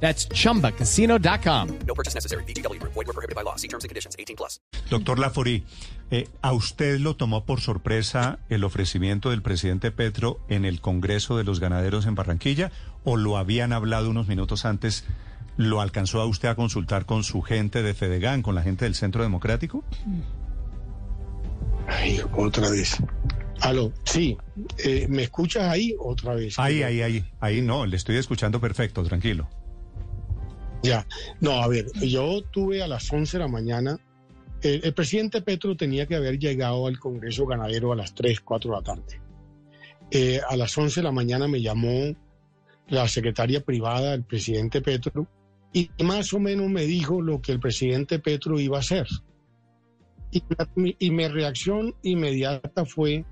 That's chumbacasino.com. No purchase necessary. BGW. Void were prohibited by law. See terms and conditions. 18 plus. Doctor Laforí, eh, ¿a usted lo tomó por sorpresa el ofrecimiento del presidente Petro en el Congreso de los Ganaderos en Barranquilla o lo habían hablado unos minutos antes? ¿Lo alcanzó a usted a consultar con su gente de Fedegan, con la gente del Centro Democrático? Ay, otra vez. Aló, sí, eh, ¿me escuchas ahí otra vez? Ahí, ahí, ahí, ahí no, le estoy escuchando perfecto, tranquilo. Ya, no, a ver, yo tuve a las 11 de la mañana, el, presidente Petro tenía que haber llegado al Congreso Ganadero a las 3, 4 de la tarde. Eh, a las 11 de la mañana me llamó la secretaria privada del presidente Petro y más o menos me dijo lo que el presidente Petro iba a hacer. Y, mi- y mi reacción inmediata fue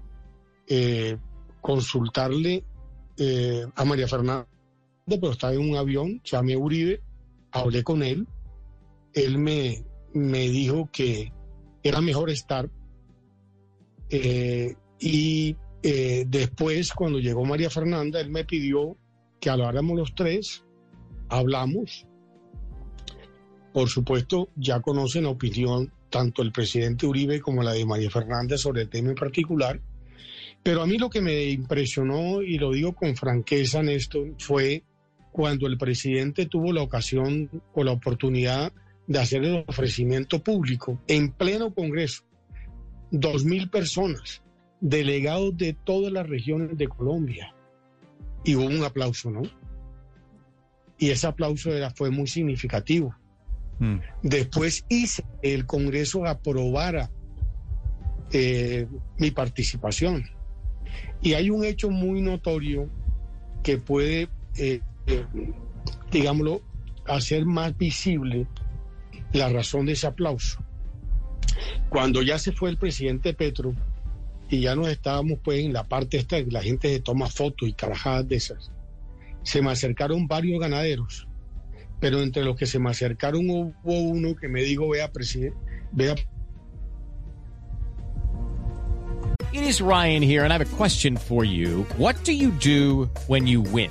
eh, consultarle eh, a María Fernanda, pero estaba en un avión, llamé a Uribe, hablé con él, él me, me dijo que era mejor estar. eh, y eh, después, cuando llegó María Fernanda, él me pidió que habláramos los tres, hablamos. Por supuesto, ya conocen la opinión tanto el presidente Uribe como la de María Fernanda sobre el tema en particular. Pero a mí lo que me impresionó, y lo digo con franqueza, Néstor, fue cuando el presidente tuvo la ocasión o la oportunidad de hacer el ofrecimiento público en pleno Congreso. Dos mil personas, delegados de todas las regiones de Colombia. Y hubo un aplauso, ¿no? Y ese aplauso era, fue muy significativo. Mm. Después hice que el Congreso aprobara eh, mi participación. Y hay un hecho muy notorio que puede, eh, digámoslo, hacer más visible la razón de ese aplauso. Cuando ya se fue el presidente Petro y ya nos estábamos pues en la parte esta, la gente se toma fotos y carajadas de esas, se me acercaron varios ganaderos pero entre los que se me acercaron hubo uno que me dijo, vea, presidente, vea, It is Ryan here, and I have a question for you. What do you do when you win?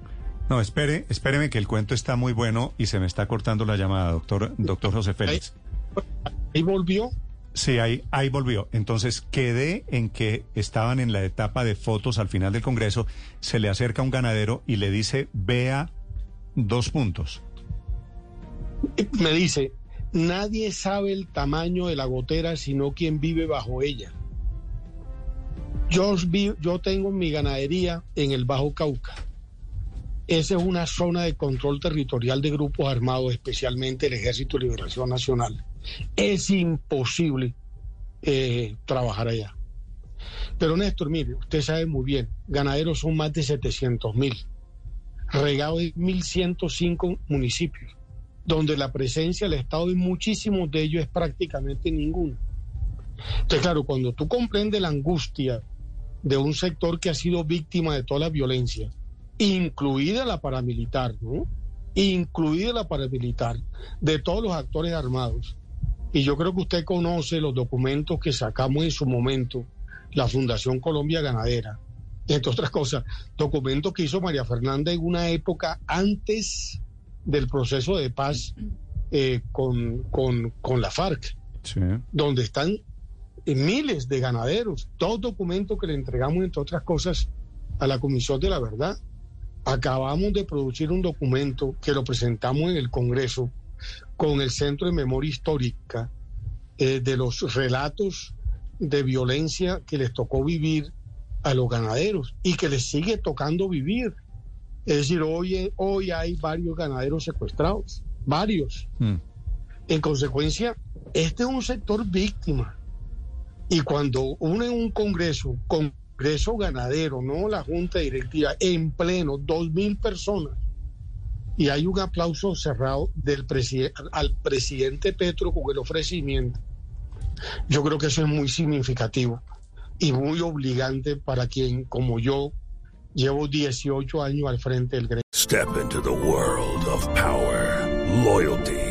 No, espere, espéreme que el cuento está muy bueno y se me está cortando la llamada, doctor, doctor José Félix. Ahí volvió, Sí, ahí, ahí volvió. Entonces quedé en que estaban en la etapa de fotos al final del Congreso. Se le acerca un ganadero y le dice, vea dos puntos. me dice, nadie sabe el tamaño de la gotera sino quien vive bajo ella. Yo, yo tengo mi ganadería en el Bajo Cauca. Esa es una zona de control territorial de grupos armados, especialmente el Ejército de Liberación Nacional. Es imposible eh, trabajar allá. Pero Néstor, mire, usted sabe muy bien, ganaderos son más de 700 mil, regados en 1.105 municipios, donde la presencia del Estado en muchísimos de ellos es prácticamente ninguna. Entonces, claro, cuando tú comprendes la angustia de un sector que ha sido víctima de toda la violencia, incluida la paramilitar, ¿no? Incluida la paramilitar, de todos los actores armados. Y yo creo que usted conoce los documentos que sacamos en su momento, la Fundación Colombia Ganadera, entre otras cosas, documentos que hizo María Fernanda en una época antes del proceso de paz eh, con, con, con la FARC Sí. donde están miles de ganaderos, dos documentos que le entregamos, entre otras cosas, a la Comisión de la Verdad. Acabamos de producir un documento que lo presentamos en el Congreso con el Centro de Memoria Histórica eh, de los relatos de violencia que les tocó vivir a los ganaderos y que les sigue tocando vivir. Es decir, hoy, hoy hay varios ganaderos secuestrados, varios. Mm. En consecuencia, este es un sector víctima. Y cuando uno en un congreso, congreso ganadero, no la junta directiva, en pleno, dos mil personas, y hay un aplauso cerrado del al presidente Petro con el ofrecimiento, yo creo que eso es muy significativo y muy obligante para quien, como yo, llevo 18 años al frente del gremio. Step into the world of power, loyalty,